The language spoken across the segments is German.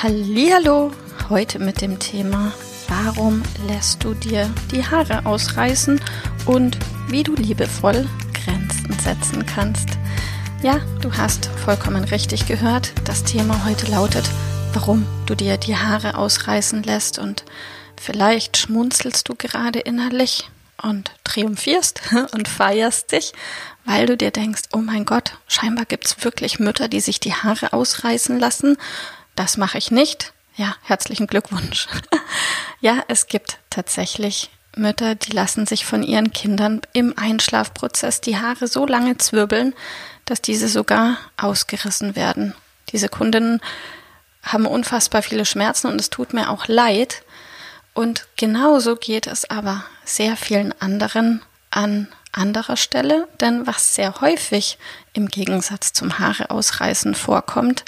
Hallihallo, heute mit dem Thema Warum lässt du dir die Haare ausreißen und wie du liebevoll Grenzen setzen kannst. Ja, du hast vollkommen richtig gehört. Das Thema heute lautet, warum du dir die Haare ausreißen lässt und vielleicht schmunzelst du gerade innerlich und triumphierst und feierst dich, weil du dir denkst, oh mein Gott, scheinbar gibt's wirklich Mütter, die sich die Haare ausreißen lassen das mache ich nicht. Ja, herzlichen Glückwunsch. ja, es gibt tatsächlich Mütter, die lassen sich von ihren Kindern im Einschlafprozess die Haare so lange zwirbeln, dass diese sogar ausgerissen werden. Diese Kundinnen haben unfassbar viele Schmerzen und es tut mir auch leid. Und genauso geht es aber sehr vielen anderen an anderer Stelle, denn was sehr häufig im Gegensatz zum Haare ausreißen vorkommt,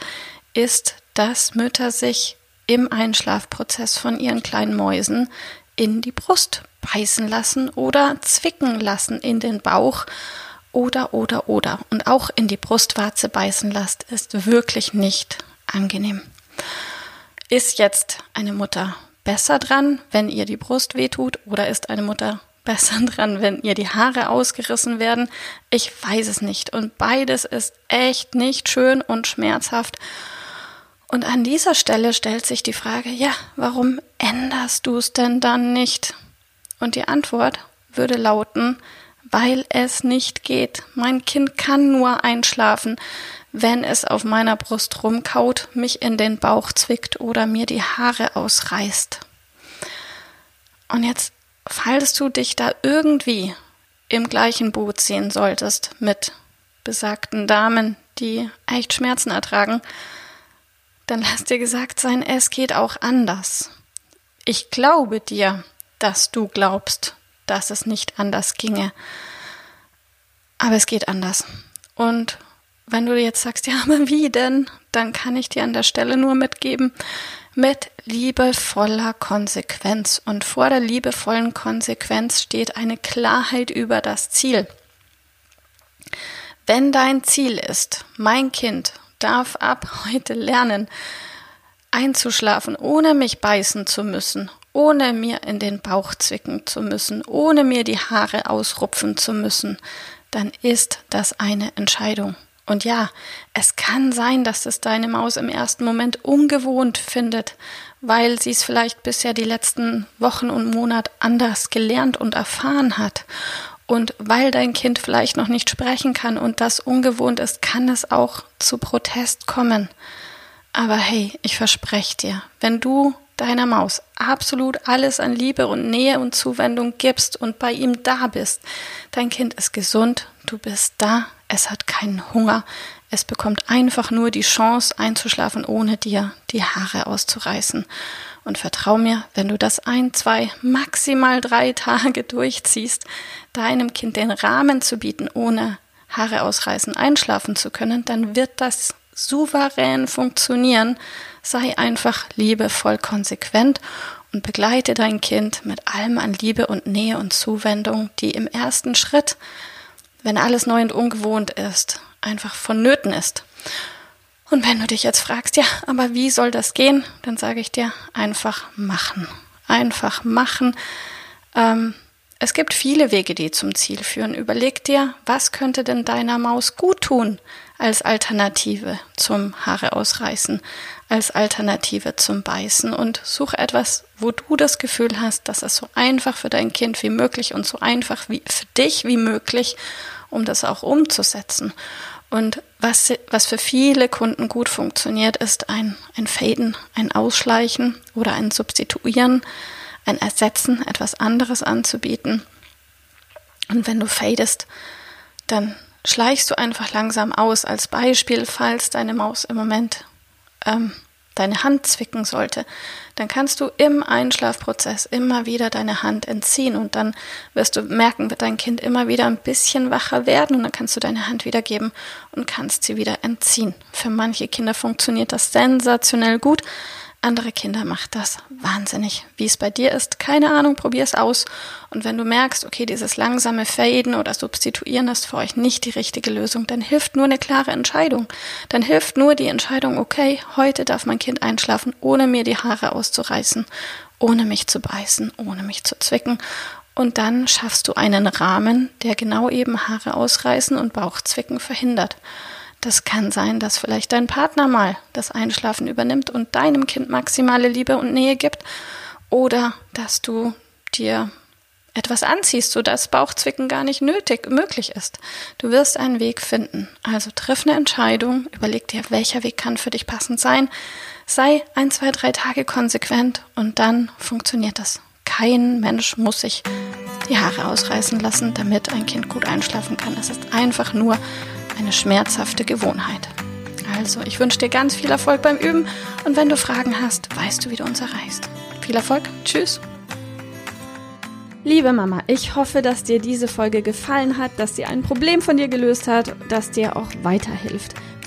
ist, dass Mütter sich im Einschlafprozess von ihren kleinen Mäusen in die Brust beißen lassen oder zwicken lassen in den Bauch oder oder oder und auch in die Brustwarze beißen lasst, ist wirklich nicht angenehm. Ist jetzt eine Mutter besser dran, wenn ihr die Brust wehtut oder ist eine Mutter besser dran, wenn ihr die Haare ausgerissen werden? Ich weiß es nicht und beides ist echt nicht schön und schmerzhaft und an dieser Stelle stellt sich die Frage, ja, warum änderst du es denn dann nicht? Und die Antwort würde lauten, weil es nicht geht. Mein Kind kann nur einschlafen, wenn es auf meiner Brust rumkaut, mich in den Bauch zwickt oder mir die Haare ausreißt. Und jetzt, falls du dich da irgendwie im gleichen Boot sehen solltest mit besagten Damen, die echt Schmerzen ertragen, dann lass dir gesagt sein, es geht auch anders. Ich glaube dir, dass du glaubst, dass es nicht anders ginge. Aber es geht anders. Und wenn du jetzt sagst, ja, aber wie denn? Dann kann ich dir an der Stelle nur mitgeben, mit liebevoller Konsequenz. Und vor der liebevollen Konsequenz steht eine Klarheit über das Ziel. Wenn dein Ziel ist, mein Kind darf ab heute lernen, einzuschlafen, ohne mich beißen zu müssen, ohne mir in den Bauch zwicken zu müssen, ohne mir die Haare ausrupfen zu müssen, dann ist das eine Entscheidung. Und ja, es kann sein, dass es deine Maus im ersten Moment ungewohnt findet, weil sie es vielleicht bisher die letzten Wochen und Monate anders gelernt und erfahren hat. Und weil dein Kind vielleicht noch nicht sprechen kann und das ungewohnt ist, kann es auch zu Protest kommen. Aber hey, ich verspreche dir, wenn du deiner Maus absolut alles an Liebe und Nähe und Zuwendung gibst und bei ihm da bist, dein Kind ist gesund, du bist da, es hat keinen Hunger, es bekommt einfach nur die Chance einzuschlafen, ohne dir die Haare auszureißen. Und vertrau mir, wenn du das ein, zwei, maximal drei Tage durchziehst, deinem Kind den Rahmen zu bieten, ohne Haare ausreißen, einschlafen zu können, dann wird das souverän funktionieren. Sei einfach liebevoll konsequent und begleite dein Kind mit allem an Liebe und Nähe und Zuwendung, die im ersten Schritt, wenn alles neu und ungewohnt ist, einfach vonnöten ist. Und wenn du dich jetzt fragst, ja, aber wie soll das gehen, dann sage ich dir, einfach machen. Einfach machen. Ähm, es gibt viele Wege, die zum Ziel führen. Überleg dir, was könnte denn deiner Maus gut tun als Alternative zum Haare ausreißen, als Alternative zum Beißen und such etwas, wo du das Gefühl hast, dass es so einfach für dein Kind wie möglich und so einfach wie für dich wie möglich, um das auch umzusetzen. Und was, was für viele Kunden gut funktioniert, ist ein, ein Faden, ein Ausschleichen oder ein Substituieren, ein Ersetzen, etwas anderes anzubieten. Und wenn du fadest, dann schleichst du einfach langsam aus. Als Beispiel, falls deine Maus im Moment ähm, deine Hand zwicken sollte, dann kannst du im Einschlafprozess immer wieder deine Hand entziehen und dann wirst du merken, wird dein Kind immer wieder ein bisschen wacher werden und dann kannst du deine Hand wieder geben und kannst sie wieder entziehen. Für manche Kinder funktioniert das sensationell gut, andere Kinder macht das wahnsinnig. Wie es bei dir ist, keine Ahnung, probier es aus. Und wenn du merkst, okay, dieses langsame Faden oder Substituieren ist für euch nicht die richtige Lösung, dann hilft nur eine klare Entscheidung. Dann hilft nur die Entscheidung, okay, heute darf mein Kind einschlafen, ohne mir die Haare auszureißen, ohne mich zu beißen, ohne mich zu zwicken. Und dann schaffst du einen Rahmen, der genau eben Haare ausreißen und Bauchzwicken verhindert. Das kann sein, dass vielleicht dein Partner mal das Einschlafen übernimmt und deinem Kind maximale Liebe und Nähe gibt. Oder dass du dir etwas anziehst, sodass Bauchzwicken gar nicht nötig, möglich ist. Du wirst einen Weg finden. Also triff eine Entscheidung, überleg dir, welcher Weg kann für dich passend sein. Sei ein, zwei, drei Tage konsequent und dann funktioniert das. Kein Mensch muss sich die Haare ausreißen lassen, damit ein Kind gut einschlafen kann. Es ist einfach nur eine schmerzhafte Gewohnheit. Also, ich wünsche dir ganz viel Erfolg beim Üben und wenn du Fragen hast, weißt du, wie du uns erreichst. Viel Erfolg, tschüss. Liebe Mama, ich hoffe, dass dir diese Folge gefallen hat, dass sie ein Problem von dir gelöst hat, dass dir auch weiterhilft.